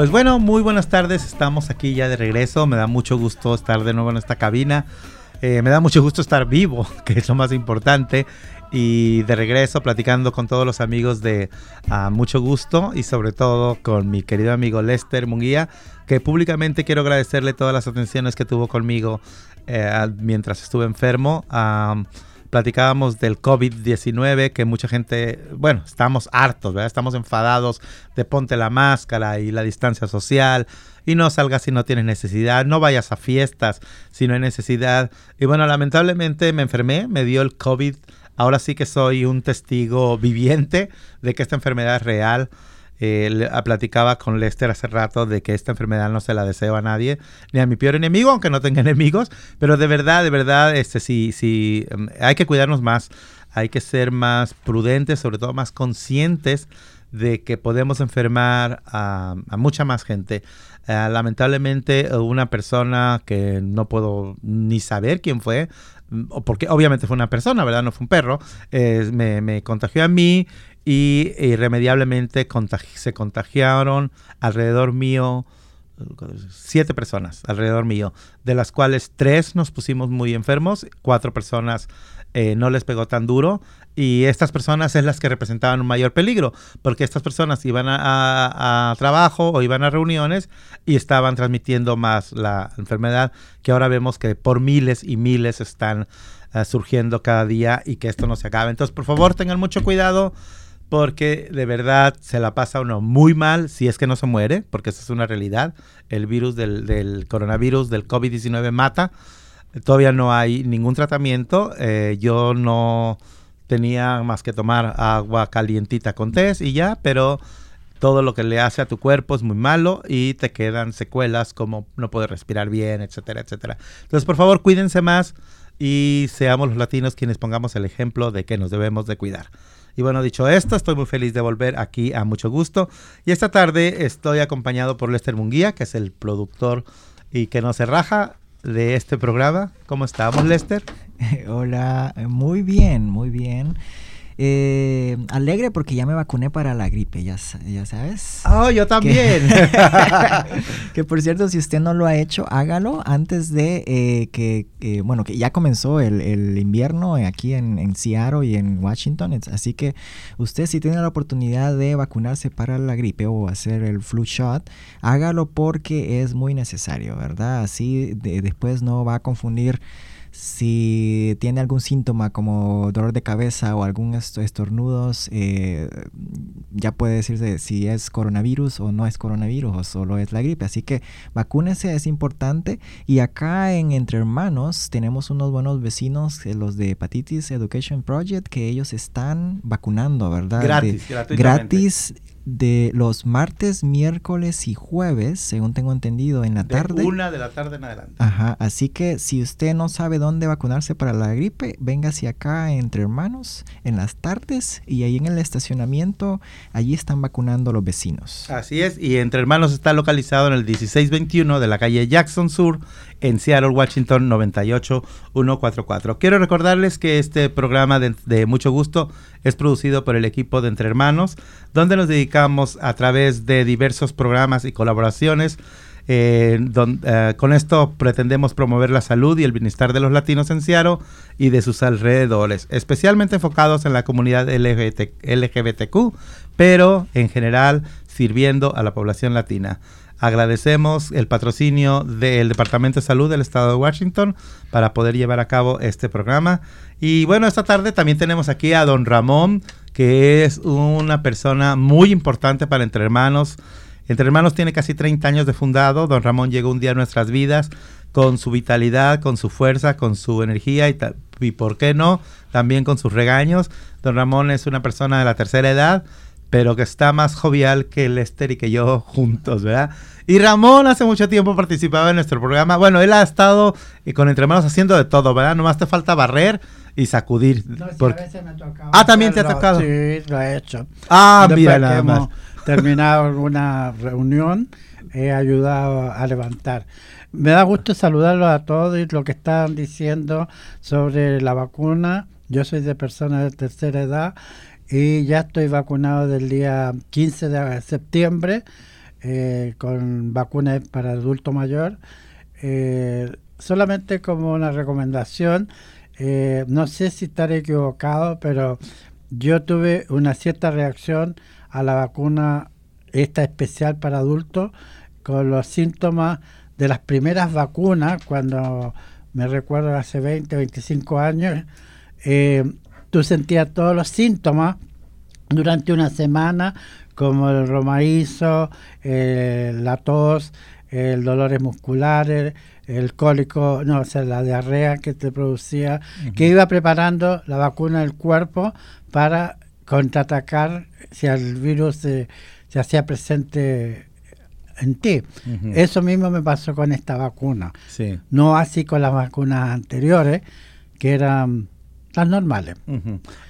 Pues bueno, muy buenas tardes, estamos aquí ya de regreso, me da mucho gusto estar de nuevo en esta cabina, eh, me da mucho gusto estar vivo, que es lo más importante, y de regreso platicando con todos los amigos de uh, Mucho Gusto y sobre todo con mi querido amigo Lester Munguía, que públicamente quiero agradecerle todas las atenciones que tuvo conmigo eh, mientras estuve enfermo. Platicábamos del COVID-19, que mucha gente, bueno, estamos hartos, ¿verdad? Estamos enfadados de ponte la máscara y la distancia social y no salgas si no tienes necesidad, no vayas a fiestas si no hay necesidad. Y bueno, lamentablemente me enfermé, me dio el COVID. Ahora sí que soy un testigo viviente de que esta enfermedad es real. Eh, platicaba con Lester hace rato de que esta enfermedad no se la deseo a nadie, ni a mi peor enemigo, aunque no tenga enemigos, pero de verdad, de verdad, este, sí, sí, um, hay que cuidarnos más, hay que ser más prudentes, sobre todo más conscientes de que podemos enfermar a mucha más gente. Uh, lamentablemente, una persona que no puedo ni saber quién fue, porque obviamente fue una persona, ¿verdad? No fue un perro, eh, me, me, contagió a mí y irremediablemente se contagiaron alrededor mío siete personas alrededor mío, de las cuales tres nos pusimos muy enfermos, cuatro personas eh, no les pegó tan duro y estas personas es las que representaban un mayor peligro, porque estas personas iban a, a, trabajo o iban a reuniones y estaban transmitiendo más la enfermedad, que ahora vemos que por miles y miles están uh, surgiendo cada día y que esto no se acabe. Entonces, por favor, tengan mucho cuidado porque de verdad se la pasa uno muy mal si es que no se muere, porque esa es una realidad. El virus del, del coronavirus, del COVID-19 mata. Todavía no hay ningún tratamiento. Eh, yo no tenía más que tomar agua calientita con té y ya, pero todo lo que le hace a tu cuerpo es muy malo y te quedan secuelas como no poder respirar bien, etcétera, etcétera. Entonces, por favor, cuídense más y seamos los latinos quienes pongamos el ejemplo de que nos debemos de cuidar. Y bueno, dicho esto, estoy muy feliz de volver aquí a mucho gusto. Y esta tarde estoy acompañado por Lester Munguía, que es el productor y que no se raja de este programa. ¿Cómo estamos, Lester? Hola, muy bien, muy bien. Eh, alegre porque ya me vacuné para la gripe, ya, ya sabes. Oh, yo también. Que, que, por cierto, si usted no lo ha hecho, hágalo antes de eh, que, eh, bueno, que ya comenzó el, el invierno aquí en, en, Seattle y en Washington. Así que usted si tiene la oportunidad de vacunarse para la gripe o hacer el flu shot, hágalo porque es muy necesario, ¿verdad? Así de, después no va a confundir si tiene algún síntoma como dolor de cabeza o algún estornudos, eh, ya puede decirse si es coronavirus o no es coronavirus o solo es la gripe. Así que vacúnese, es importante. Y acá en Entre Hermanos tenemos unos buenos vecinos, eh, los de Hepatitis Education Project, que ellos están vacunando, ¿verdad? Gratis, de, gratis de los martes, miércoles y jueves, según tengo entendido, en la de tarde. Una de la tarde en adelante. Ajá, así que si usted no sabe dónde vacunarse para la gripe, véngase acá entre hermanos en las tardes y ahí en el estacionamiento, allí están vacunando los vecinos. Así es, y entre hermanos está localizado en el 1621 de la calle Jackson Sur, en Seattle, Washington 98144. Quiero recordarles que este programa de, de mucho gusto es producido por el equipo de Entre Hermanos, donde nos dedicamos a través de diversos programas y colaboraciones. Eh, eh, con esto pretendemos promover la salud y el bienestar de los latinos en Seattle y de sus alrededores, especialmente enfocados en la comunidad LGBT, LGBTQ, pero en general sirviendo a la población latina. Agradecemos el patrocinio del Departamento de Salud del Estado de Washington para poder llevar a cabo este programa. Y bueno, esta tarde también tenemos aquí a don Ramón, que es una persona muy importante para Entre Hermanos. Entre Hermanos tiene casi 30 años de fundado. Don Ramón llegó un día a nuestras vidas con su vitalidad, con su fuerza, con su energía y, y por qué no, también con sus regaños. Don Ramón es una persona de la tercera edad pero que está más jovial que Lester y que yo juntos, ¿verdad? Y Ramón hace mucho tiempo participaba en nuestro programa. Bueno, él ha estado y con Entre Hermanos haciendo de todo, ¿verdad? Nomás te falta barrer y sacudir. No, sí, porque... a veces me ha tocado Ah, también te ha tocado. Sí, lo he hecho. Ah, Después mira nada más. hemos terminado una reunión, he ayudado a levantar. Me da gusto saludarlos a todos y lo que están diciendo sobre la vacuna. Yo soy de personas de tercera edad y ya estoy vacunado del día 15 de septiembre eh, con vacunas para adulto mayor. Eh, solamente como una recomendación, eh, no sé si estaré equivocado, pero yo tuve una cierta reacción a la vacuna esta especial para adultos con los síntomas de las primeras vacunas, cuando me recuerdo hace 20, 25 años, eh, tú sentías todos los síntomas durante una semana, como el romaízo, eh, la tos, el dolores musculares, el cólico, no, o sea, la diarrea que te producía, que iba preparando la vacuna del cuerpo para contraatacar si el virus se, se hacía presente en ti. Eso mismo me pasó con esta vacuna. Sí. No así con las vacunas anteriores, que eran las normales.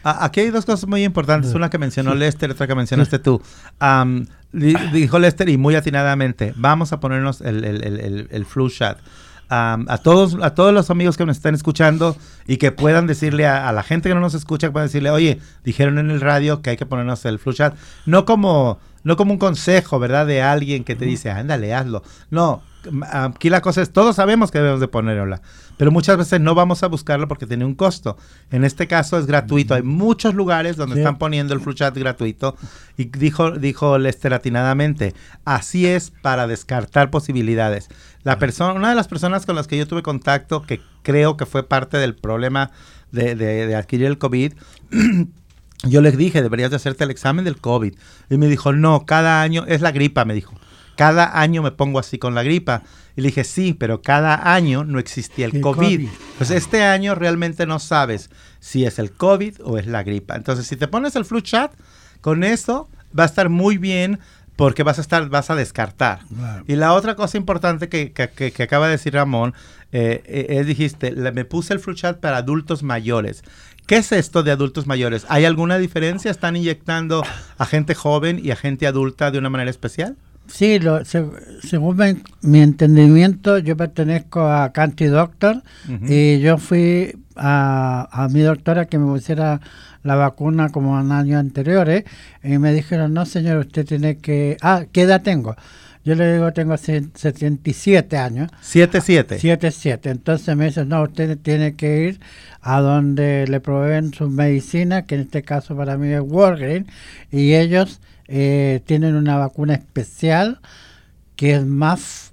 Aquí hay dos cosas muy importantes, una que mencionó Lester, otra que mencionaste tú. Dijo Lester y muy atinadamente, vamos a ponernos el- el- el- el flu shot. A todos a todos los amigos que nos están escuchando y que puedan decirle a, a la gente que no nos escucha, que puedan decirle, oye, dijeron en el radio que hay que ponernos el flu shot. No como, no como un consejo, ¿verdad? De alguien que te dice, ándale, hazlo. No, aquí la cosa es, todos sabemos que debemos de ponerla, pero muchas veces no vamos a buscarlo porque tiene un costo. En este caso es gratuito. Hay muchos lugares donde Sí. están poniendo el flu chat gratuito y dijo, dijo Lester atinadamente, así es para descartar posibilidades. La persona, una de las personas con las que yo tuve contacto, que creo que fue parte del problema de, de- de adquirir el COVID, yo les dije, deberías de hacerte el examen del COVID. Y me dijo, no, cada año es la gripa, me dijo. Cada año me pongo así con la gripa. Y le dije, sí, pero cada año no existía el El COVID. COVID. Pues este año realmente no sabes si es el COVID o es la gripa. Entonces, si te pones el flu chat, con eso va a estar muy bien porque vas a estar, vas a descartar. Claro. Y la otra cosa importante que, que- que- acaba de decir Ramón, eh, eh, es, dijiste, le- me puse el flu chat para adultos mayores. ¿Qué es esto de adultos mayores? ¿Hay alguna diferencia? ¿Están inyectando a gente joven y a gente adulta de una manera especial? Sí, lo, se- según mi, mi entendimiento, yo pertenezco a Country Doctor y yo fui a, a mi doctora que me pusiera la vacuna como en años anteriores y me dijeron, no señor, usted tiene que... Ah, ¿qué edad tengo? Yo le digo, tengo se- 77 años. 7-7. 7-7. Entonces me dicen, no, usted tiene que ir a donde le proveen sus medicinas, que en este caso para mí es Walgreens, y ellos eh, tienen una vacuna especial que es más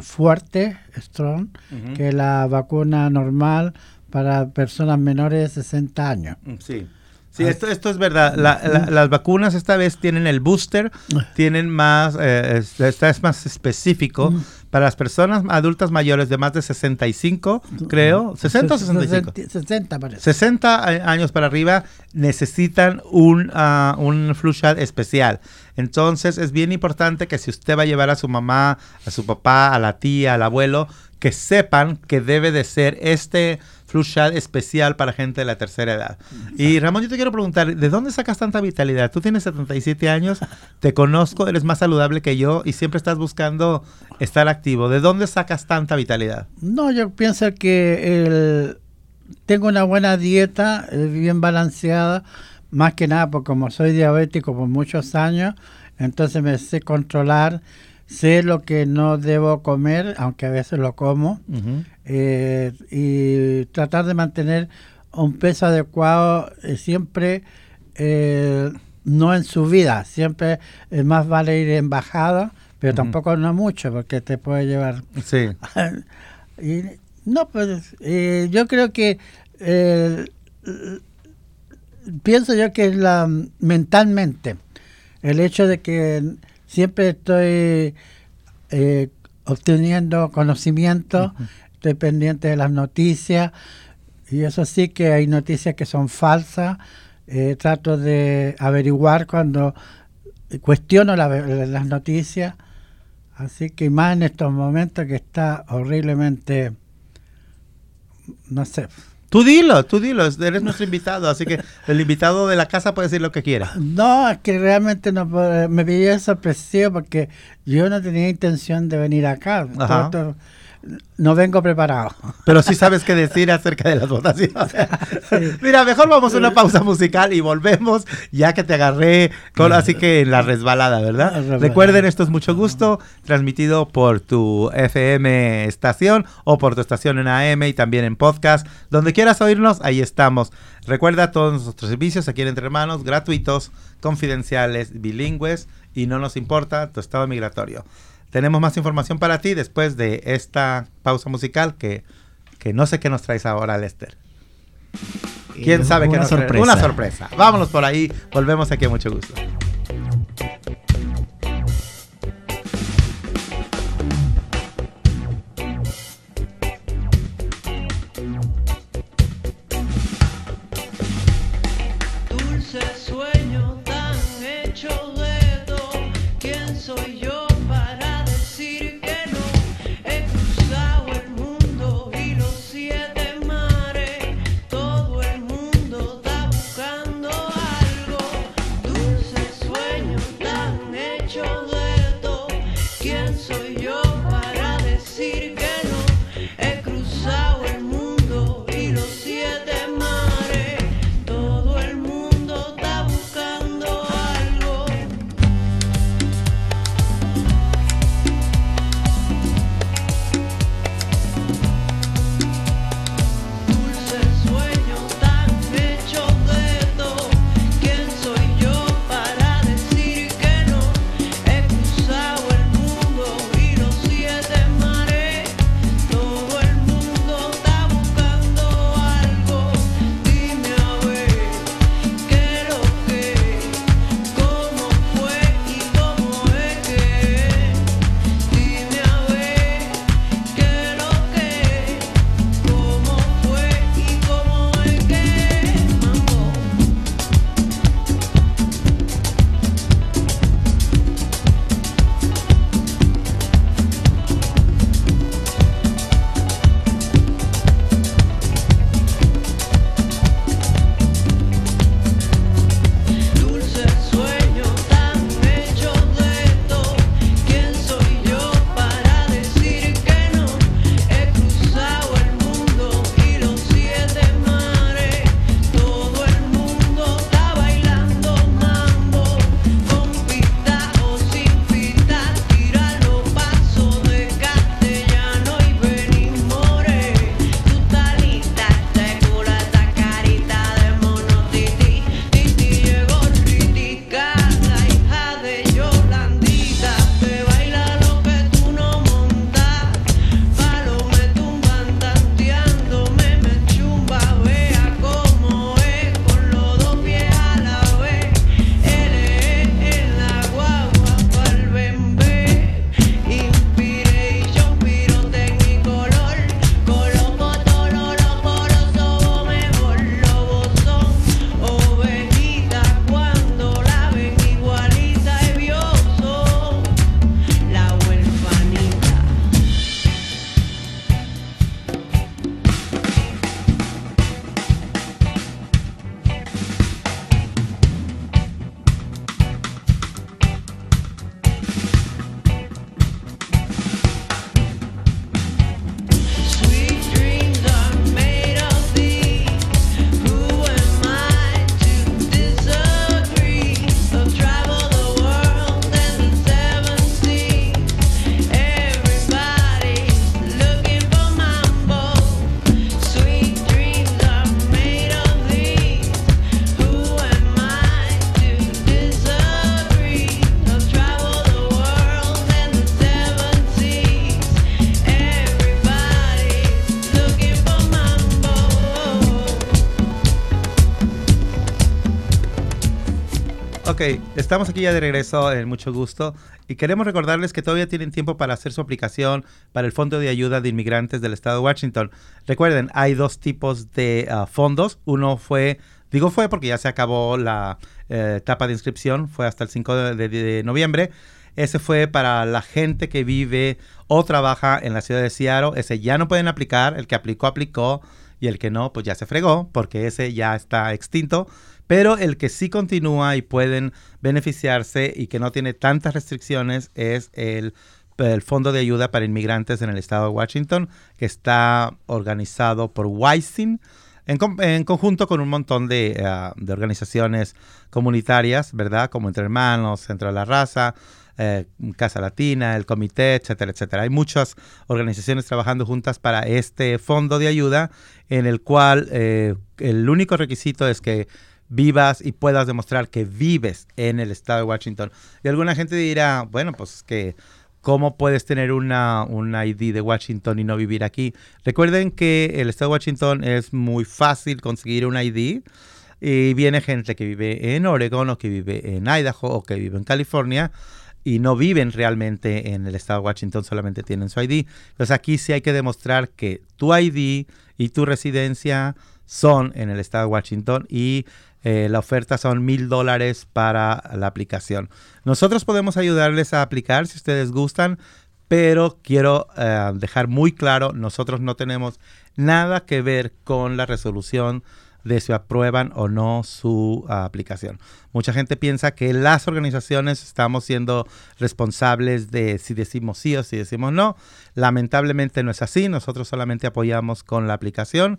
fuerte, strong, que la vacuna normal para personas menores de 60 años. Mm, Sí. Sí, esto, esto es verdad. La- la- las vacunas esta vez tienen el booster, tienen más, eh, es- esta es más específico para las personas adultas mayores de más de 65, creo, 60 o 65. 60 parece. 60 a- años para arriba necesitan un, ah, un flu shot especial. Entonces es bien importante que si usted va a llevar a su mamá, a su papá, a la tía, al abuelo, que sepan que debe de ser este flu shot especial para gente de la tercera edad. Y Ramón, yo te quiero preguntar, ¿de dónde sacas tanta vitalidad? Tú tienes 77 años, te conozco, eres más saludable que yo y siempre estás buscando estar activo. ¿De dónde sacas tanta vitalidad? No, yo pienso que el- tengo una buena dieta, eh, bien balanceada, más que nada porque como soy diabético por muchos años, entonces me sé controlar, sé lo que no debo comer, aunque a veces lo como, eh, y tratar de mantener un peso adecuado eh, siempre, eh, no en subida, siempre es más vale ir en bajada, pero tampoco no mucho porque te puede llevar Sí. y, no, pues yo creo que pienso yo que es la mentalmente el hecho de que siempre estoy eh, obteniendo conocimiento, estoy pendiente de las noticias y eso sí que hay noticias que son falsas. eh, trato de averiguar cuando cuestiono la- las noticias. Así que más en estos momentos que está horriblemente, no sé, Tú dilo, tú dilo, eres nuestro invitado, así que el invitado de la casa puede decir lo que quiera. No, es que realmente no me pillé sorpresivo porque yo no tenía intención de venir acá. Todo- no vengo preparado. Pero sí sabes qué decir acerca de las votaciones. Mira, mejor vamos a una pausa musical y volvemos ya que te agarré con, así que en la resbalada, ¿verdad? Resbalada. Recuerden, esto es mucho gusto, transmitido por tu FM estación o por tu estación en AM y también en podcast. Donde quieras oírnos, ahí estamos. Recuerda todos nuestros servicios aquí en Entre Hermanos, gratuitos, confidenciales, bilingües y no nos importa tu estado migratorio. Tenemos más información para ti después de esta pausa musical que, que no sé qué nos traes ahora, Lester. ¿Quién Eh, sabe qué nos sorpresa. Una sorpresa. Vámonos por ahí. Volvemos aquí a mucho gusto. Estamos aquí ya de regreso en mucho gusto y queremos recordarles que todavía tienen tiempo para hacer su aplicación para el Fondo de Ayuda de Inmigrantes del Estado de Washington. Recuerden, hay dos tipos de ah, fondos. Uno fue, digo fue porque ya se acabó la eh, etapa de inscripción, fue hasta el 5 de, de- de noviembre. Ese fue para la gente que vive o trabaja en la ciudad de Seattle. Ese ya no pueden aplicar. El que aplicó, aplicó. y el que no, pues ya se fregó, porque ese ya está extinto. Pero el que sí continúa y pueden beneficiarse y que no tiene tantas restricciones es el, el Fondo de Ayuda para Inmigrantes en el estado de Washington, que está organizado por WISIN. En, con- en conjunto con un montón de, ah, de organizaciones comunitarias, ¿verdad? Como Entre Hermanos, Centro de la Raza, eh, Casa Latina, el Comité, etcétera, etcétera. Hay muchas organizaciones trabajando juntas para este fondo de ayuda en el cual eh, el único requisito es que vivas y puedas demostrar que vives en el estado de Washington. Y alguna gente dirá, bueno, pues que ¿cómo puedes tener una, un ID de Washington y no vivir aquí? Recuerden que el estado de Washington es muy fácil conseguir un ID. Y viene gente que vive en Oregon o que vive en Idaho o que vive en California y no viven realmente en el estado de Washington, solamente tienen su ID. Entonces aquí sí hay que demostrar que tu ID y tu residencia son en el estado de Washington y eh, la oferta son mil dólares para la aplicación. Nosotros podemos ayudarles a aplicar si ustedes gustan, pero quiero eh, dejar muy claro, nosotros no tenemos nada que ver con la resolución de si aprueban o no su ah, aplicación. Mucha gente piensa que las organizaciones estamos siendo responsables de si decimos sí o si decimos no. Lamentablemente no es así. Nosotros solamente apoyamos con la aplicación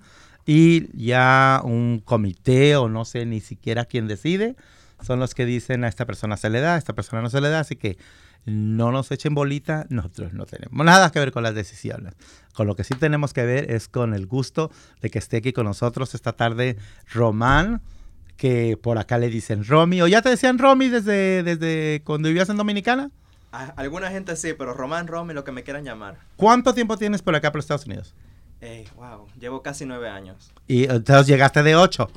y ya un comité o no sé ni siquiera quién decide son los que dicen a esta persona se le da, a esta persona no se le da. Así que no nos echen bolita, nosotros no tenemos nada que ver con las decisiones. Con lo que sí tenemos que ver es con el gusto de que esté aquí con nosotros esta tarde Román, que por acá le dicen Romy, o ya te decían Romy desde, desde cuando vivías en Dominicana. A- alguna gente sí, pero Román, Romy, lo que me quieran llamar. ¿Cuánto tiempo tienes por acá por Estados Unidos? Ey, wow, llevo casi nueve años. Y entonces llegaste de 8.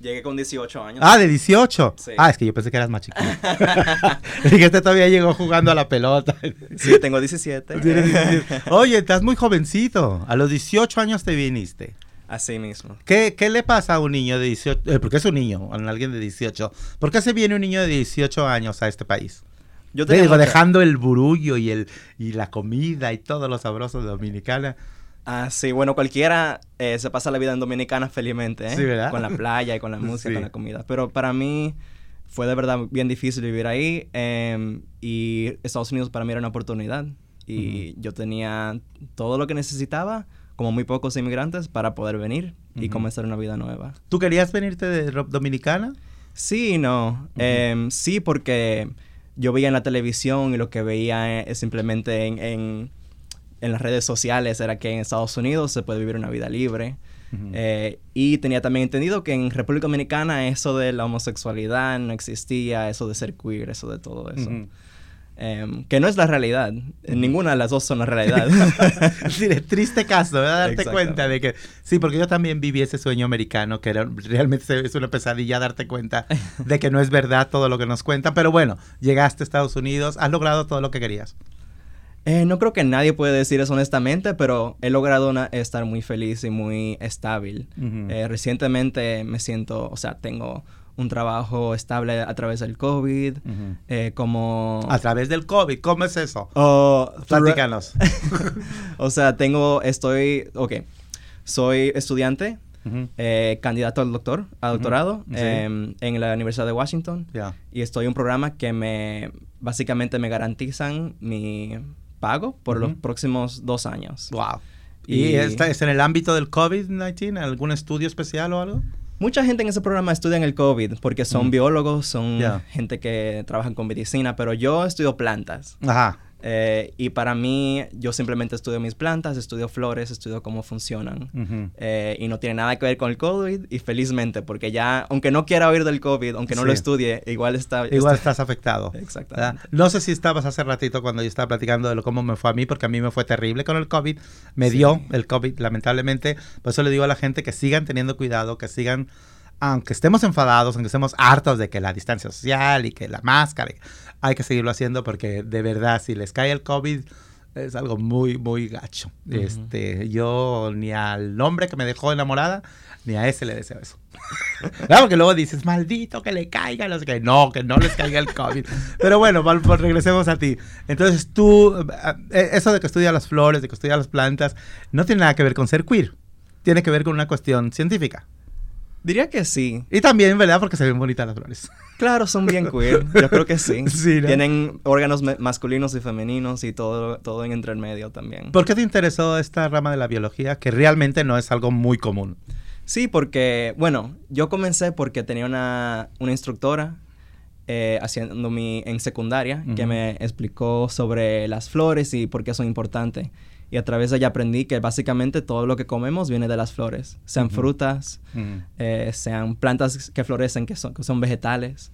Llegué con 18 años. Ah, de 18. Sí. Ah, es que yo pensé que eras más chiquito. y que este todavía llegó jugando a la pelota. Sí, tengo 17. Tienes 17. Oye, estás muy jovencito. A los 18 años te viniste. Así mismo. ¿Qué, qué le pasa a un niño de 18? Eh, porque es un niño, a alguien de 18. ¿Por qué se viene un niño de 18 años a este país? Yo Te digo, mucha- dejando el burullo y, el, y la comida y todo lo sabroso de Dominicana. Ah, sí, bueno, cualquiera eh, se pasa la vida en Dominicana felizmente, ¿eh? Sí, ¿verdad? Con la playa y con la música, Sí. con la comida. Pero para mí fue de verdad bien difícil vivir ahí em, y Estados Unidos para mí era una oportunidad. Y yo tenía todo lo que necesitaba, como muy pocos inmigrantes, para poder venir y comenzar una vida nueva. ¿Tú querías venirte de Dominicana? Sí y no. Em, sí, porque yo veía en la televisión y lo que veía eh, simplemente en, en, en las redes sociales era que en Estados Unidos se puede vivir una vida libre. Ujú. Eh, y tenía también entendido que en República Dominicana eso de la homosexualidad no existía, eso de ser queer, eso de todo eso. Em, que no es la realidad. Ninguna de las dos son la realidad. Sí, de triste caso, ¿verdad? Darte cuenta de que... Sí, porque yo también viví ese sueño americano, que era, realmente es una pesadilla darte cuenta de que no es verdad todo lo que nos cuentan. Pero bueno, llegaste a Estados Unidos, has logrado todo lo que querías. Eh, no creo que nadie puede decir eso honestamente, pero he logrado una- estar muy feliz y muy estable. Eh, recientemente me siento, o sea, tengo un trabajo estable a través del COVID, eh, como... A través del COVID, ¿cómo es eso? Oh, Platícanos. o sea, tengo, estoy, ok, soy estudiante, eh, candidato al doctor, a doctorado Sí. em, en la Universidad de Washington y estoy en un programa que me, básicamente me garantizan mi pago por los próximos dos años. Wow. ¿Y, Y- esta es en el ámbito del COVID-19? ¿Algún estudio especial o algo? Mucha gente en ese programa estudia en el COVID porque son biólogos, son gente que trabajan con medicina, pero yo estudio plantas. Ajá. Eh, y para mí, yo simplemente estudio mis plantas, estudio flores, estudio cómo funcionan. Eh, y no tiene nada que ver con el COVID y felizmente, porque ya, aunque no quiera oír del COVID, aunque no Sí. lo estudie, igual está... Igual está- estás afectado. Exactamente. ¿verdad? No sé si estabas hace ratito cuando yo estaba platicando de lo, cómo me fue a mí, porque a mí me fue terrible con el COVID. Me Sí. dio el COVID, lamentablemente. Por eso le digo a la gente que sigan teniendo cuidado, que sigan, aunque estemos enfadados, aunque estemos hartos de que la distancia social y que la máscara, hay que seguirlo haciendo porque de verdad, si les cae el COVID, es algo muy, muy gacho. Ujú. Este, yo ni al hombre que me dejó enamorada, ni a ese le deseo eso. Claro, porque luego dices, maldito que le caiga, no sé qué. No, que no les caiga el COVID. Pero bueno, regresemos a ti. Entonces tú, eh, eh, eso de que estudias las flores, de que estudias las plantas, no tiene nada que ver con ser queer. tiene que ver con una cuestión científica. Diría que sí. Y también, ¿verdad? Porque se ven bonitas las flores. Claro, son bien queer. Yo creo que sí. Sí, ¿no? Tienen órganos masculinos y femeninos y todo, todo en entre medio también. ¿Por qué te interesó esta rama de la biología que realmente no es algo muy común? Sí, porque, bueno, yo comencé porque tenía una, una instructora eh, haciendo mi, en secundaria que me explicó sobre las flores y por qué son importantes. Y a través de ella aprendí que básicamente todo lo que comemos viene de las flores, sean frutas, eh, sean plantas que florecen, que son, que son vegetales.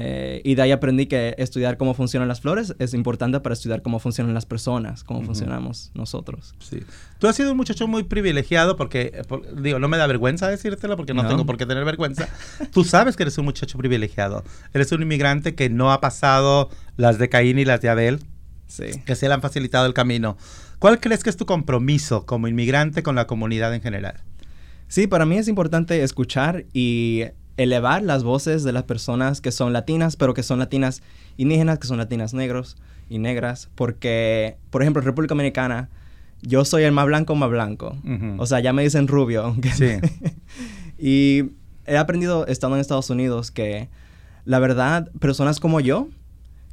Eh, y de ahí aprendí que estudiar cómo funcionan las flores es importante para estudiar cómo funcionan las personas, cómo funcionamos nosotros. Sí. Tú has sido un muchacho muy privilegiado porque, eh, por- digo, no me da vergüenza decírtelo porque no, No. tengo por qué tener vergüenza. Tú sabes que eres un muchacho privilegiado. Eres un inmigrante que no ha pasado las de Caín y las de Abel, Sí. que se le han facilitado el camino. ¿Cuál crees que es tu compromiso como inmigrante con la comunidad en general? Sí, para mí es importante escuchar y elevar las voces de las personas que son latinas, pero que son latinas indígenas, que son latinas negros y negras, porque, por ejemplo, en República Dominicana, yo soy el más blanco más blanco. Ujú. O sea, ya me dicen rubio. aunque- Sí. y he aprendido estando en Estados Unidos que, la verdad, personas como yo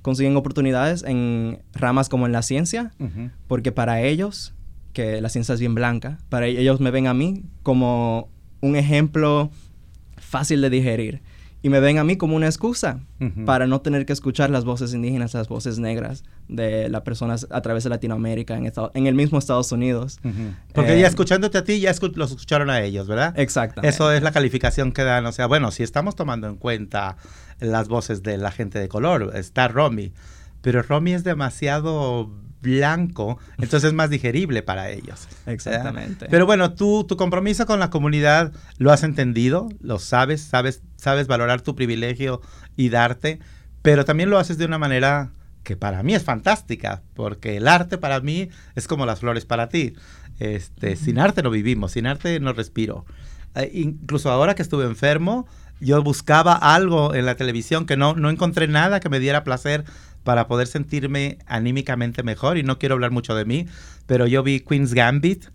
consiguen oportunidades en ramas como en la ciencia, porque para ellos, que la ciencia es bien blanca, para ellos me ven a mí como un ejemplo fácil de digerir. Y me ven a mí como una excusa para no tener que escuchar las voces indígenas, las voces negras de las personas a través de Latinoamérica, en, Estado- en el mismo Estados Unidos. Porque Eh, ya escuchándote a ti, ya escu- los escucharon a ellos, ¿verdad? Exactamente. Eso es la calificación que dan. O sea, bueno, si estamos tomando en cuenta las voces de la gente de color, está Romy, pero Romy es demasiado blanco, entonces es más digerible para ellos. ¿verdad? Exactamente. Pero bueno, tú, tu compromiso con la comunidad lo has entendido, lo sabes, sabes, sabes valorar tu privilegio y darte, pero también lo haces de una manera que para mí es fantástica, porque el arte para mí es como las flores para ti. Este, Sin arte no vivimos, sin arte no respiro. Eh, incluso ahora que estuve enfermo, yo buscaba algo en la televisión que no, no encontré nada que me diera placer para poder sentirme anímicamente mejor. Y no quiero hablar mucho de mí, pero yo vi Queen's Gambit,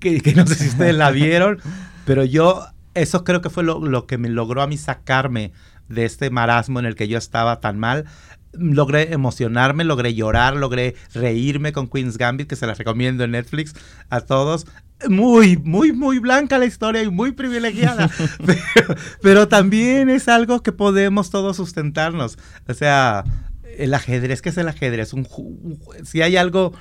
que, que no sé si ustedes la vieron, pero yo, eso creo que fue lo, lo que me logró a mí sacarme de este marasmo en el que yo estaba tan mal. Logré emocionarme, logré llorar, logré reírme con Queen's Gambit, que se la recomiendo en Netflix a todos. Muy, muy, muy blanca la historia y muy privilegiada. pero, pero también es algo que podemos todos sustentarnos. O sea, el ajedrez, ¿qué es el ajedrez? Un si hay algo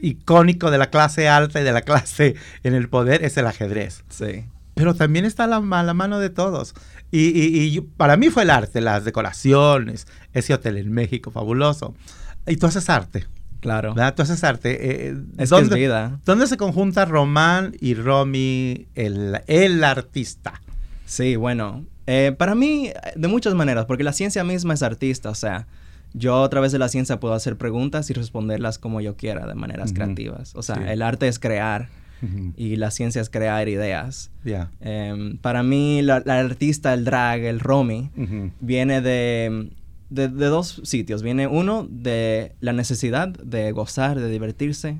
icónico de la clase alta y de la clase en el poder, es el ajedrez. Sí. Pero también está a la, a la mano de todos. Y, y- para mí fue el arte, las decoraciones, ese hotel en México, fabuloso. Y tú haces arte, Claro. ¿verdad? Tú haces arte. eh, Es que es ¿dónde, vida. ¿Dónde se conjunta Román y Romy, el, el artista? Sí, bueno, eh, para mí, eh, de muchas maneras, porque la ciencia misma es artista, o sea, yo a través de la ciencia puedo hacer preguntas y responderlas como yo quiera, de maneras creativas. O sea, Sí. el arte es crear y la ciencia es crear ideas. Ya. Em, para mí, la, la artista, el drag, el romy, viene de, de, de dos sitios. Viene uno de la necesidad de gozar, de divertirse,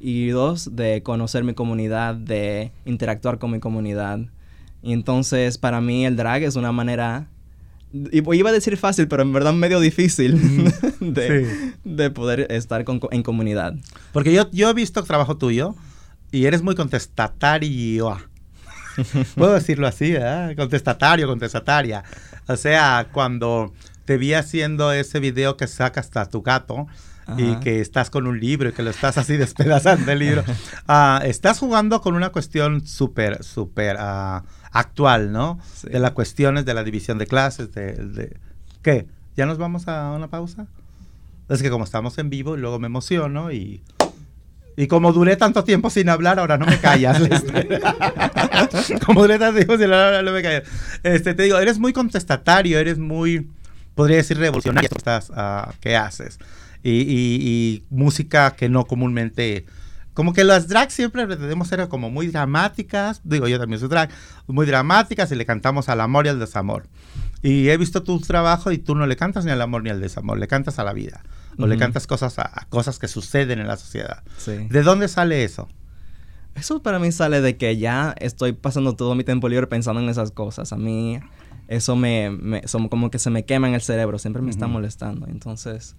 y dos, de conocer mi comunidad, de interactuar con mi comunidad. Y entonces, para mí, el drag es una manera. y- Iba a decir fácil, pero en verdad medio difícil de, Sí. de poder estar con- en comunidad. Porque yo, yo he visto trabajo tuyo y eres muy contestatario. Puedo decirlo así. Contestatario, contestataria. O sea, cuando te vi haciendo ese video que sacas hasta tu gato y Ajá. que estás con un libro y que lo estás así despedazando el libro, ah, estás jugando con una cuestión súper, súper ah, actual, ¿no? Sí. De las cuestiones de la división de clases, de, de- ¿Qué? ¿Ya nos vamos a una pausa? Es que como estamos en vivo, luego me emociono y... Y como duré tanto tiempo sin hablar, ahora no me callas. Lester. como duré tanto tiempo sin hablar, ahora no me callas. Este, te digo, eres muy contestatario, eres muy, podría decir, revolucionario en cosas ah, que haces. Y, y- y música que no comúnmente... Como que las drags siempre pretendemos ser como muy dramáticas, digo yo también soy drag, muy dramáticas y le cantamos al amor y al desamor. Y he visto tu trabajo y tú no le cantas ni al amor ni al desamor, le cantas a la vida. O le Ujú. cantas cosas a, a cosas que suceden en la sociedad. Sí. ¿De dónde sale eso? Eso para mí sale de que ya estoy pasando todo mi tiempo libre pensando en esas cosas. A mí eso me, me son como que se me quema en el cerebro, siempre me está molestando. Entonces,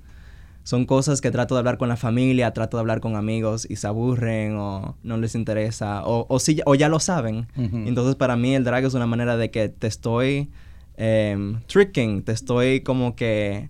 son cosas que trato de hablar con la familia, trato de hablar con amigos y se aburren o no les interesa o, o, sí, o ya lo saben. Entonces, para mí el drag es una manera de que te estoy em, tricking, te estoy como que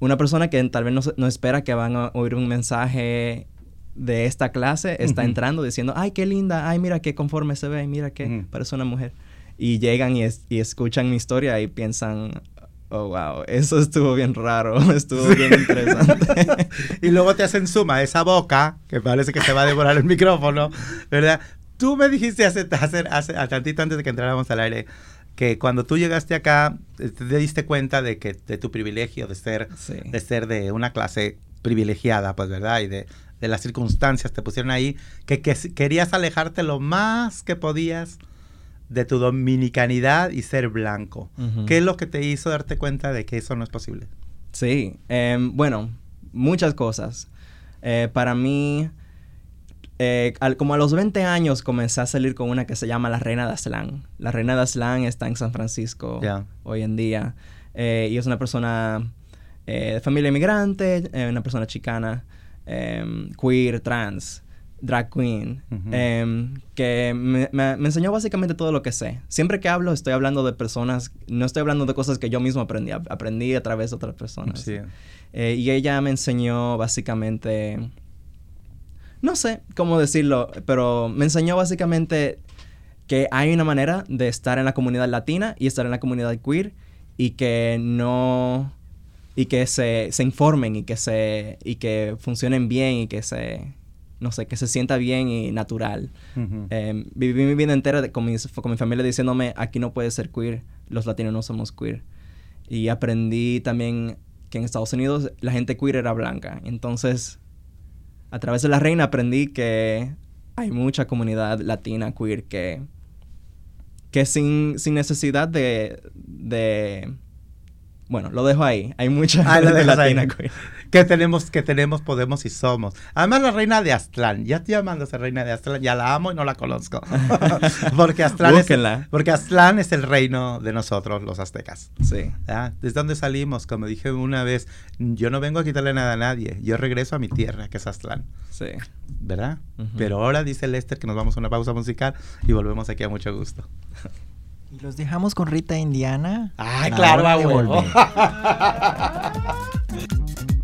una persona que tal vez no, no espera que van a oír un mensaje de esta clase está entrando diciendo, ay, qué linda, ay, mira qué conforme se ve, mira Ujú. parece una mujer. Y llegan y, es- y escuchan mi historia y piensan, oh, wow, eso estuvo bien raro, estuvo bien interesante. y luego te hacen suma esa boca, que parece que se va a devorar el micrófono, ¿verdad? Tú me dijiste hace, hace, hace a tantito antes de que entráramos al aire que cuando tú llegaste acá eh, te diste cuenta de que de tu privilegio de ser Sí. de ser de una clase privilegiada, pues, ¿verdad? Y de, de las circunstancias te pusieron ahí, que, que querías alejarte lo más que podías de tu dominicanidad y ser blanco. Ujú. ¿Qué es lo que te hizo darte cuenta de que eso no es posible? Sí, em, bueno, muchas cosas. Eh, para mí, eh, al- como a los 20 años comencé a salir con una que se llama La Reina de Aztlán. La Reina de Aztlán está en San Francisco hoy en día. Eh, y es una persona de familia inmigrante, una persona chicana, em, queer, trans, drag queen, em, que me, me- me enseñó básicamente todo lo que sé. Siempre que hablo estoy hablando de personas, no estoy hablando de cosas que yo mismo aprendí, ap- aprendí a través de otras personas. Sí. Eh, y ella me enseñó básicamente, no sé cómo decirlo, pero me enseñó básicamente que hay una manera de estar en la comunidad latina y estar en la comunidad queer y que no y que se, se informen y que se y que funcionen bien y que se no sé que se sienta bien y natural. Eh, viví mi vida entera de- con, mis- con mi familia diciéndome, aquí no puedes ser queer, los latinos no somos queer. Y aprendí también que en Estados Unidos la gente queer era blanca. Entonces, a través de la reina aprendí que hay mucha comunidad latina queer que, que sin, sin necesidad de, de... Bueno, lo dejo ahí. Hay mucha Ah, gente ahí. latina queer. Que tenemos, que tenemos, podemos y somos. Además, la reina de Aztlán. Ya estoy llamándose reina de Aztlán. Ya la amo y no la conozco. porque, Aztlán es, porque Aztlán es el reino de nosotros, los aztecas. Sí. ¿Desde dónde salimos? Como dije una vez, yo no vengo a quitarle nada a nadie. Yo regreso a mi tierra, que es Aztlán. Sí. ¿Verdad? Pero ahora dice Lester que nos vamos a una pausa musical y volvemos aquí a mucho gusto. Y los dejamos con Rita Indiana. Ay, La claro, hora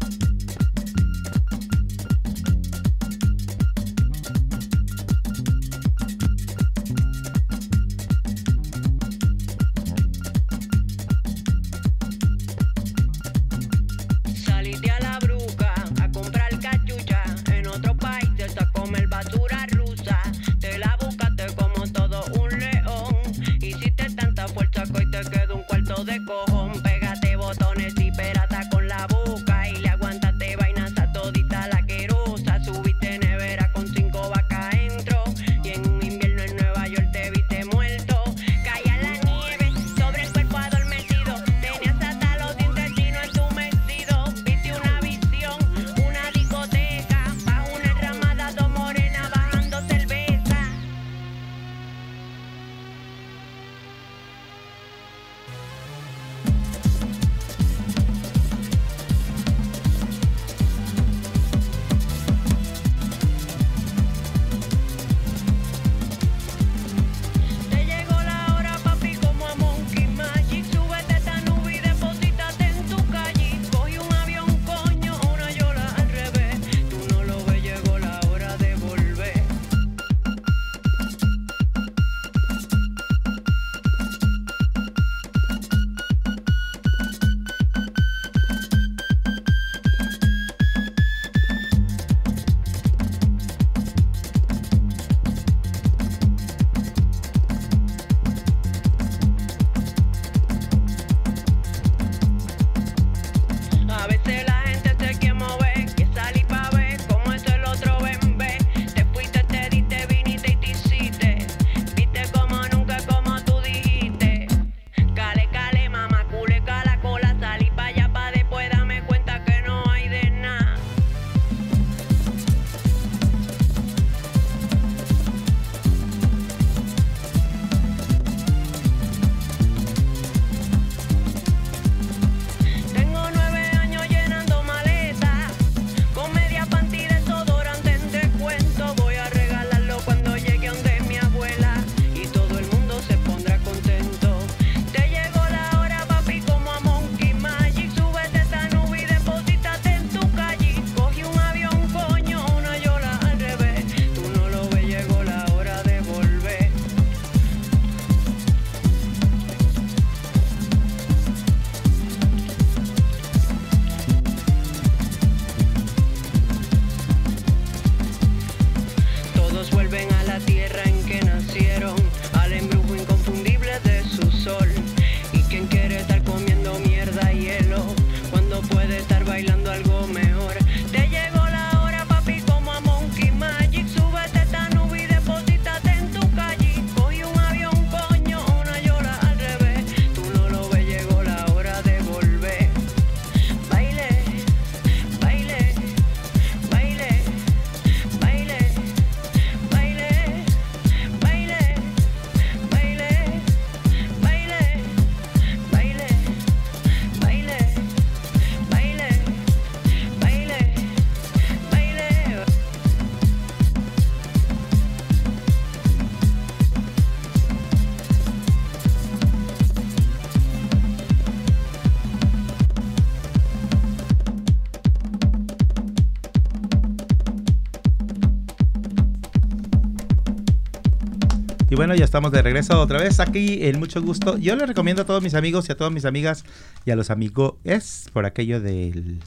bueno, ya estamos de regreso otra vez aquí en mucho gusto. Yo le recomiendo a todos mis amigos y a todas mis amigas y a los amigos es por aquello del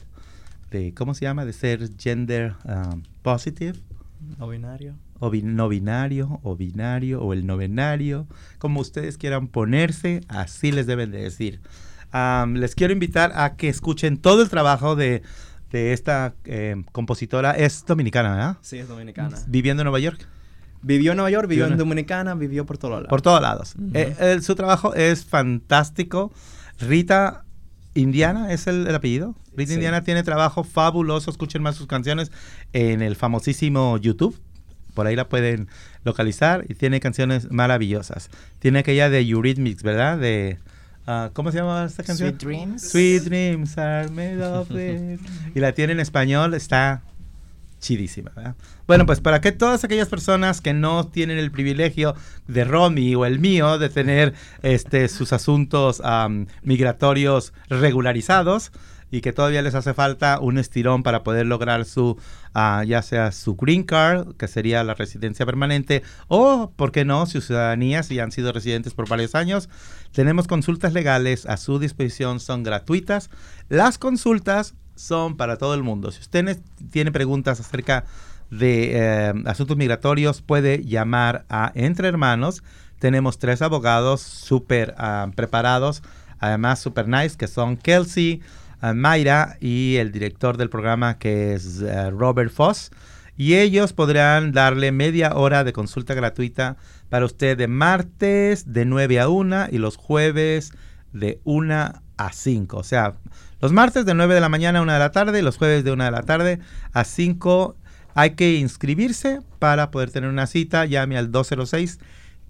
de cómo se llama de ser gender um, positive No binario. o no binario o binario o el novenario, como ustedes quieran ponerse, así les deben de decir. Am, les quiero invitar a que escuchen todo el trabajo de, de esta eh, compositora, es dominicana, ¿verdad? Sí, es dominicana. Viviendo en Nueva York. Vivió en Nueva York, vivió Vivió en Dominicana, vivió por todos lados. Por todos lados. Eh, eh, su trabajo es fantástico. Rita Indiana es el, el apellido. Rita Sí. Indiana tiene trabajo fabuloso. Escuchen más sus canciones en el famosísimo YouTube. Por ahí la pueden localizar y tiene canciones maravillosas. Tiene aquella de Eurythmics, ¿verdad? De ah, ¿cómo se llama esta canción? Sweet Dreams. Sweet dreams are made of it. y la tiene en español, está chidísima, ¿verdad? Bueno, pues para que todas aquellas personas que no tienen el privilegio de Romy o el mío de tener este sus asuntos migratorios regularizados y que todavía les hace falta un estirón para poder lograr su ah, ya sea su green card, que sería la residencia permanente, o, ¿por qué no?, su ciudadanía, si han sido residentes por varios años. Tenemos consultas legales a su disposición, son gratuitas. Las consultas son para todo el mundo. Si usted ne- tiene preguntas acerca de eh, asuntos migratorios, puede llamar a Entre Hermanos. Tenemos tres abogados súper ah, preparados, además súper nice, que son Kelsey, ah, Mayra y el director del programa que es eh, Robert Foss. Y ellos podrán darle media hora de consulta gratuita para usted de martes de 9 a 1 y los jueves de 1 a 5. O sea, los martes de 9 de la mañana a 1 de la tarde los jueves de 1 de la tarde a 5. Hay que inscribirse para poder tener una cita. Llame al 206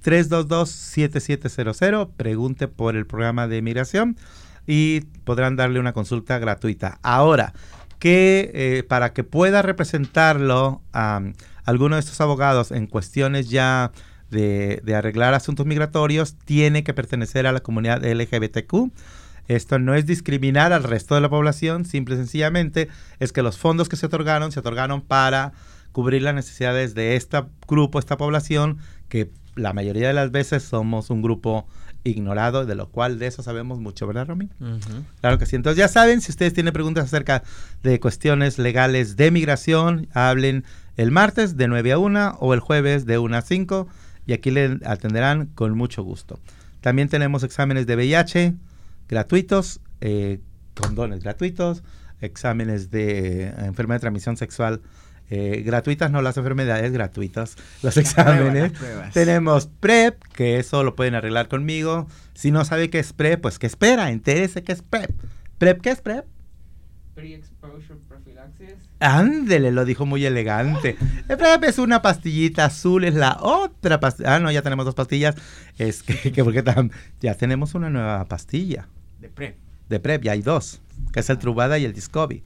322-7700. Pregunte por el programa de migración y podrán darle una consulta gratuita. Ahora, que eh, para que pueda representarlo a alguno de estos abogados en cuestiones ya de, de arreglar asuntos migratorios, tiene que pertenecer a la comunidad LGBTQ. Esto no es discriminar al resto de la población, simple y sencillamente es que los fondos que se otorgaron se otorgaron para cubrir las necesidades de este grupo, esta población, que la mayoría de las veces somos un grupo ignorado, de lo cual de eso sabemos mucho, ¿verdad, Romy? Claro que sí. Entonces ya saben, si ustedes tienen preguntas acerca de cuestiones legales de migración, hablen el martes de 9 a 1 o el jueves de 1 a 5 y aquí le atenderán con mucho gusto. También tenemos exámenes de VIH gratuitos, eh, condones gratuitos, exámenes de eh, enfermedad de transmisión sexual eh, gratuitas, no las enfermedades gratuitas, los exámenes. pruebas. Tenemos PrEP, que eso lo pueden arreglar conmigo. Si no sabe qué es PrEP, pues que espera, entérese qué es PrEP. ¿PrEP qué es PrEP? Pre-exposure prophylaxis. Ándele, lo dijo muy elegante. El PrEP es una pastillita azul, es la otra pastilla. Ah, no, ya tenemos dos pastillas. Es que, que porque tam- ya tenemos una nueva pastilla De PrEP. de PrEP, ya hay dos, que es el Truvada y el Discovery.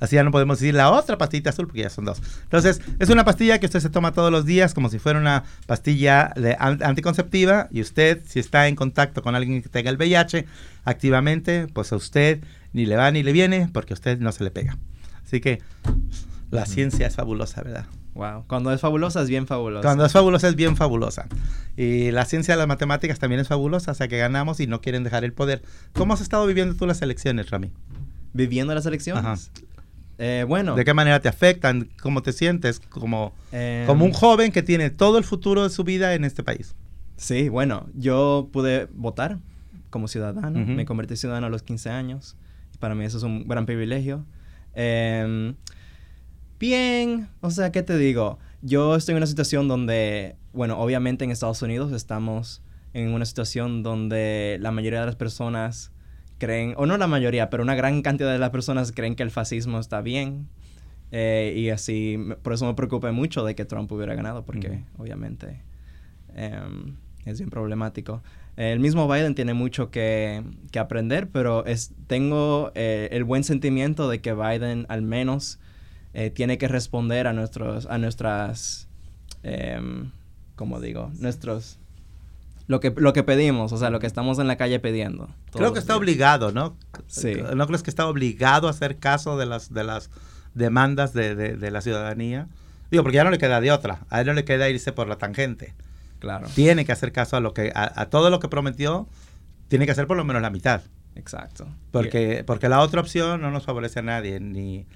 Así ya no podemos decir la otra pastillita azul porque ya son dos. Entonces, es una pastilla que usted se toma todos los días como si fuera una pastilla de an- anticonceptiva y usted, si está en contacto con alguien que tenga el VIH activamente, pues a usted ni le va ni le viene porque a usted no se le pega. Así que la ciencia es fabulosa, ¿verdad? Wow. Cuando es fabulosa, es bien fabulosa. Cuando es fabulosa es bien fabulosa. Y la ciencia de las matemáticas también es fabulosa, o sea que ganamos y no quieren dejar el poder. ¿Cómo has estado viviendo tú las elecciones, Rami? Viviendo las elecciones. Ajá. Eh, bueno. ¿De qué manera te afectan? ¿Cómo te sientes como, em, como un joven que tiene todo el futuro de su vida en este país? Sí, bueno, yo pude votar como ciudadano. Ujú. Me convertí en ciudadano a los 15 años. Para mí eso es un gran privilegio. Em, bien, o sea, ¿qué te digo? Yo estoy en una situación donde, bueno, obviamente en Estados Unidos estamos en una situación donde la mayoría de las personas creen, o no la mayoría, pero una gran cantidad de las personas creen que el fascismo está bien. Eh, y así, me- por eso me preocupé mucho de que Trump hubiera ganado, porque obviamente em, es bien problemático. El mismo Biden tiene mucho que, que aprender, pero es, tengo eh, el buen sentimiento de que Biden al menos eh, tiene que responder a nuestros, a nuestras, em, ¿cómo digo? Nuestros, lo que, lo que pedimos, o sea, lo que estamos en la calle pidiendo. Creo que está días. obligado, ¿no? Sí. ¿No crees que está obligado a hacer caso de las, de las demandas de, de- de la ciudadanía? Digo, porque ya no le queda de otra. A él no le queda irse por la tangente. Claro, Tiene que hacer caso a lo que a, a todo lo que prometió, tiene que hacer por lo menos la mitad. exacto. Porque, porque la otra opción no nos favorece a nadie, ni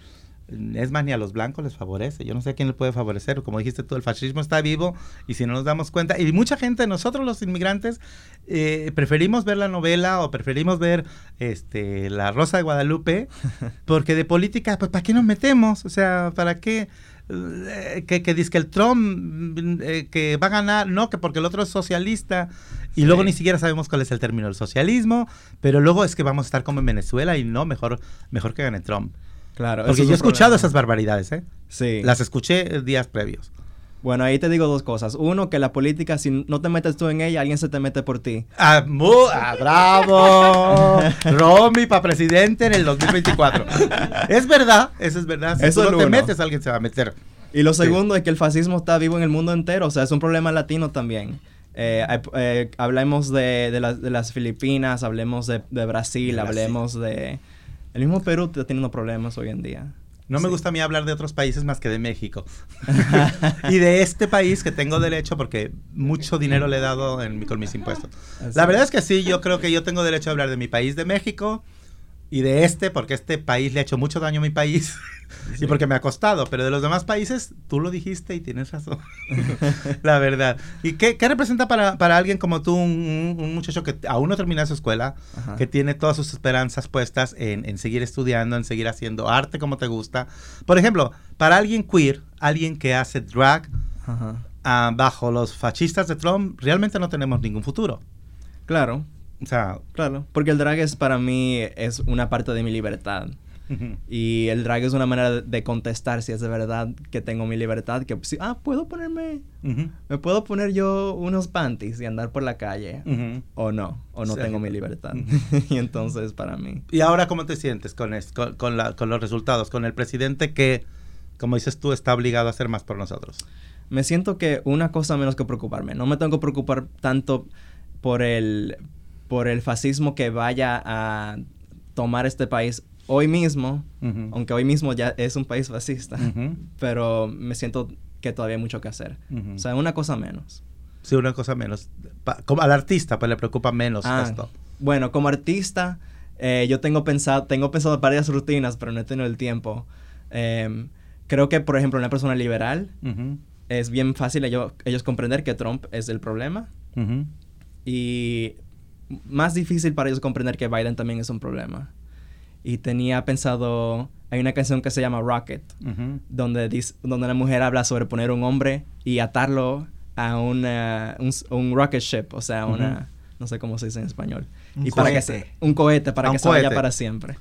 es más, ni a los blancos les favorece. Yo no sé a quién le puede favorecer. Como dijiste tú, el fascismo está vivo y si no nos damos cuenta, y mucha gente, nosotros los inmigrantes, eh, preferimos ver la novela o preferimos ver este La Rosa de Guadalupe, porque de política, pues ¿para qué nos metemos? O sea, ¿para qué? Eh, que, que dice que el Trump mm, eh, que va a ganar, no, que porque el otro es socialista y luego ni siquiera sabemos cuál es el término del socialismo, pero luego es que vamos a estar como en Venezuela y no, mejor, mejor que gane Trump. Claro, Porque yo he escuchado problema. esas barbaridades, ¿eh? Sí. Las escuché días previos. Bueno, ahí te digo dos cosas. Uno, que la política, si no te metes tú en ella, alguien se te mete por ti. Ah, mu- ah, ¡Bravo! Romy para presidente en el 2024. es verdad, eso es verdad. Si Eso tú no te metes, alguien se va a meter. Y lo Sí. segundo es que el fascismo está vivo en el mundo entero, o sea, es un problema latino también. Eh, eh, hablemos de, de las- de las Filipinas, hablemos de, de Brasil, De Brasil. hablemos de... El mismo Perú está teniendo problemas hoy en día. No me gusta a mí hablar de otros países más que de México. y de este país que tengo derecho porque mucho dinero le he dado en, mi- con mis impuestos. Así La verdad es. es que sí, yo creo que yo tengo derecho a hablar de mi país, de México, y de este, porque este país le ha hecho mucho daño a mi país y porque me ha costado. Pero de los demás países, tú lo dijiste y tienes razón. La verdad. ¿Y qué, qué representa para, para alguien como tú, un, un muchacho que aún no termina su escuela, Ajá. que tiene todas sus esperanzas puestas en, en seguir estudiando, en seguir haciendo arte como te gusta? Por ejemplo, para alguien queer, alguien que hace drag ah, bajo los fascistas de Trump, realmente no tenemos ningún futuro. Claro, O sea, claro. Porque el drag es para mí es una parte de mi libertad. Y el drag es una manera de- contestar si es de verdad que tengo mi libertad. Que sí, ah, puedo ponerme, me puedo poner yo unos panties y andar por la calle. O no, o no Sí. tengo mi libertad. y entonces para mí. ¿Y ahora cómo te sientes con, es- con, con la- con los resultados? Con el presidente que, como dices tú, está obligado a hacer más por nosotros. Me siento que una cosa menos que preocuparme. No me tengo que preocupar tanto por el, por el fascismo que vaya a tomar este país hoy mismo, Ujú. aunque hoy mismo ya es un país fascista, Ujú. pero me siento que todavía hay mucho que hacer. Ujú. O sea, una cosa menos. Sí, una cosa menos. Pa- como al artista, pues le preocupa menos Ah, esto. Bueno, como artista, eh, yo tengo pensado, tengo pensado varias rutinas, pero no he tenido el tiempo. Em, creo que, por ejemplo, una persona liberal es bien fácil ello- ellos comprender que Trump es el problema y más difícil para ellos comprender que Biden también es un problema. Y tenía pensado, hay una canción que se llama Rocket, donde, dice, donde la mujer habla sobre poner un hombre y atarlo a una, un, s- un rocket ship, o sea, una, no sé cómo se dice en español. Un y para que se, un cohete para A que se vaya cohete. para siempre.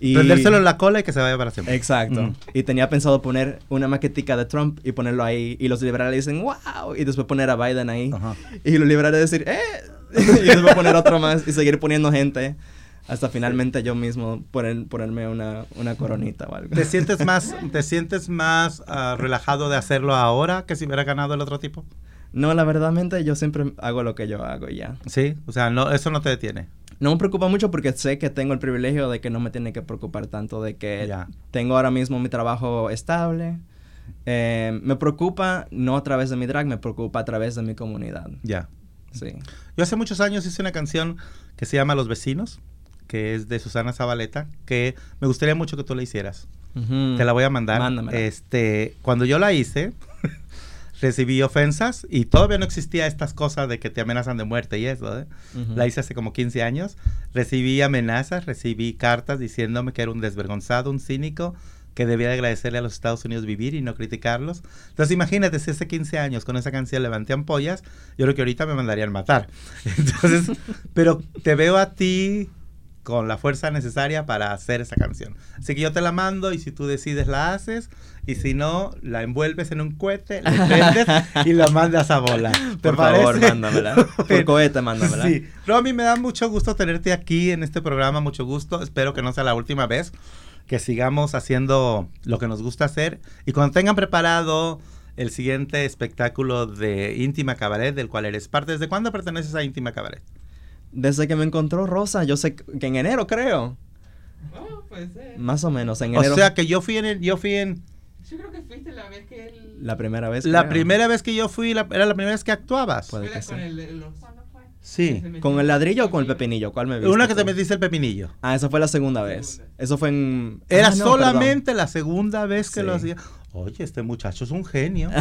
Y, Prendérselo en la cola y que se vaya para siempre. Exacto. Y tenía pensado poner una maquetica de Trump y ponerlo ahí. Y los liberales dicen, wow. Y después poner a Biden ahí. Ajá. Y los liberales decir, eh. y después poner otro más y seguir poniendo gente. Hasta finalmente yo mismo poner, ponerme una, una coronita o algo. ¿Te sientes más, te sientes más ah, relajado de hacerlo ahora que si hubiera ganado el otro tipo? No, la verdadmente yo siempre hago lo que yo hago y ya. Sí, o sea, no, eso no te detiene. No me preocupa mucho porque sé que tengo el privilegio de que no me tiene que preocupar tanto, de que Ya. tengo ahora mismo mi trabajo estable. Eh, me preocupa no a través de mi drag, me preocupa a través de mi comunidad. Ya. Sí. Yo hace muchos años hice una canción que se llama Los Vecinos, que es de Susana Zabaleta, que me gustaría mucho que tú la hicieras. Te la voy a mandar. Mándamela. Este, cuando yo la hice, recibí ofensas y todavía no existía estas cosas de que te amenazan de muerte y eso. ¿eh? La hice hace como 15 años. Recibí amenazas, recibí cartas diciéndome que era un desvergonzado, un cínico, que debía de agradecerle a los Estados Unidos vivir y no criticarlos. Entonces imagínate, si hace 15 años con esa canción levanté ampollas, yo creo que ahorita me mandarían matar. Entonces, pero te veo a ti con la fuerza necesaria para hacer esa canción. Así que yo te la mando y si tú decides la haces y si no, la envuelves en un cohete, la prendes y la mandas a volar. ¿Te Por favor, parece? mándamela. Por cohete, mándamela. Sí. Romy, me da mucho gusto tenerte aquí en este programa, mucho gusto. Espero que no sea la última vez, que sigamos haciendo lo que nos gusta hacer. Y cuando tengan preparado el siguiente espectáculo de Íntima Cabaret, del cual eres parte, ¿desde cuándo perteneces a Íntima Cabaret? Desde que me encontró Rosa, yo sé que en enero creo. Oh, puede ser. Más o menos, en O enero. sea que yo fui en, el- yo fui en, Yo creo que fuiste la vez que él... La primera vez. La creo. primera vez que yo fui, la- era la primera vez que actuabas. Puede que con sí. el, los- Sí. ¿Con el ladrillo o con el pepinillo? ¿Cuál me viste? Una que te metiste el pepinillo. Ah, esa fue la segunda vez. Eso fue en... Era Ah, no, solamente la segunda vez que lo hacía. Oye, este muchacho es un genio.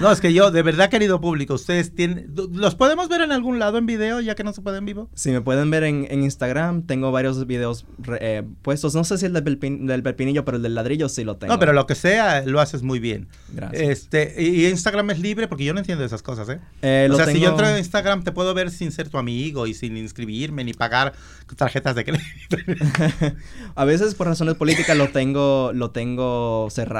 No, es que yo, de verdad, querido público, ustedes tienen. ¿Los podemos ver en algún lado en video, ya que no se puede en vivo? si me pueden ver en, en Instagram, tengo varios videos eh, puestos. No sé si el del, pepin- del pepinillo, pero el del ladrillo sí lo tengo. No, pero lo que sea, lo haces muy bien. Gracias. Este, y Instagram es libre porque yo no entiendo esas cosas, ¿eh? Eh, o lo sea, si yo entro en Instagram, te puedo ver sin ser tu amigo y sin inscribirme ni pagar tarjetas de crédito. A veces por razones políticas lo tengo, lo tengo cerrado.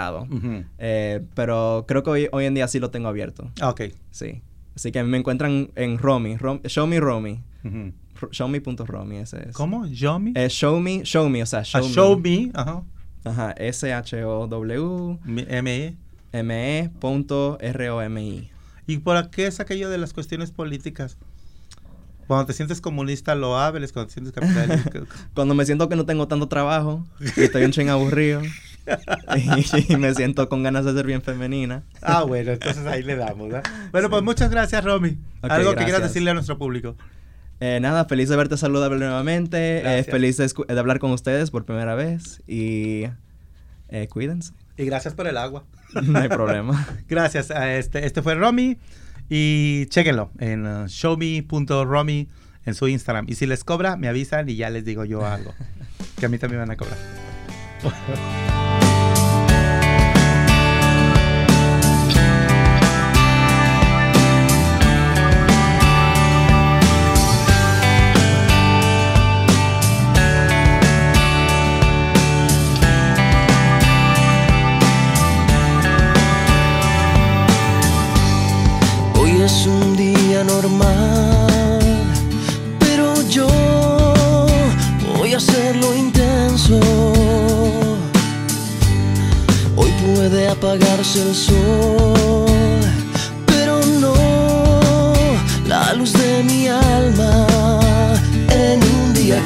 Eh, pero creo que hoy, hoy en día sí lo tengo abierto. Ah, ok. Sí. Así que me encuentran en Romy. Rom- show me Romy. Ujú. Ro- Showme.romy, ese es. ¿Cómo? ¿Yomi? Eh, show me, show me, o sea, show, Ah, show me. Ajá. Ajá, S-H-O-W M-E. M-E punto R-O-M-I. ¿Y por qué es aquello de las cuestiones políticas? Cuando te sientes comunista lo hables, cuando te sientes capitalista. Cuando me siento que no tengo tanto trabajo y estoy un ching aburrido y, y me siento con ganas de ser bien femenina. ah, bueno, entonces ahí le damos. ¿eh? Bueno, pues muchas gracias, Romy. Ok, Algo que quieras gracias. decirle a nuestro público. Eh, nada, feliz de verte saludable nuevamente. eh, Gracias. feliz de, de hablar con ustedes por primera vez. Y eh, cuídense. Y gracias por el agua. No hay problema. Gracias. este, este fue Romy. Y chéquenlo en uh, showme.romy en su Instagram. Y si les cobra, me avisan y ya les digo yo algo. que a mí también me van a cobrar. Apagarse el sol, pero no la luz de mi alma. En un día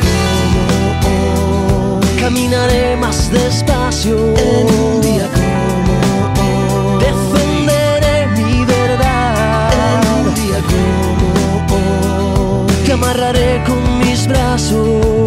como caminaré más despacio. En un día como defenderé mi verdad. En un día como hoy, te amarraré con mis brazos.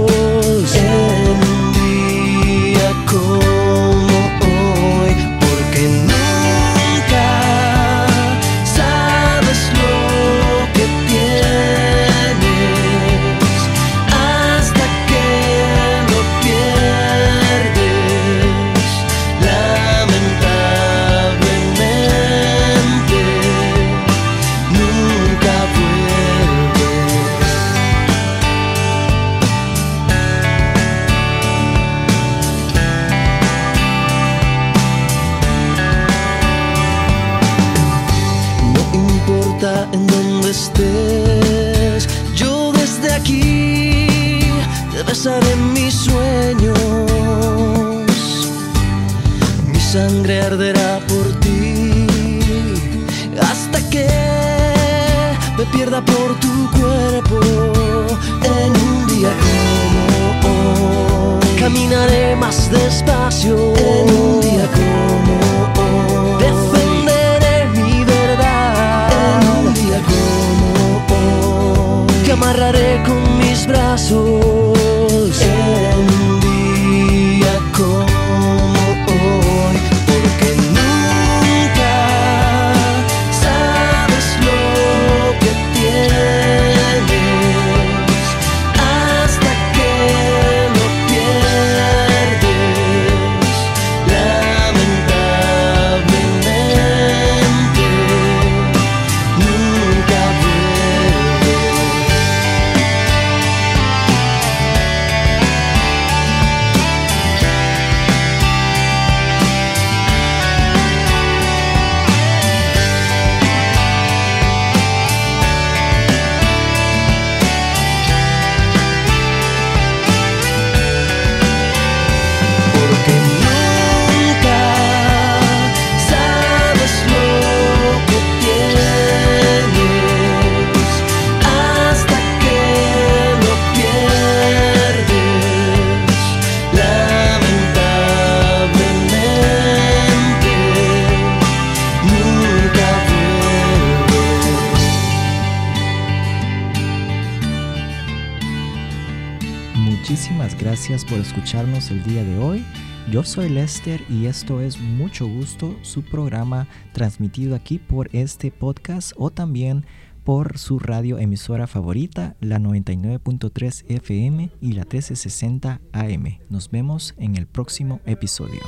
Escucharnos el día de hoy. Yo soy Lester y esto es Mucho Gusto, su programa transmitido aquí por este podcast o también por su radio emisora favorita, la 99.3 FM y la 1360 AM. Nos vemos en el próximo episodio.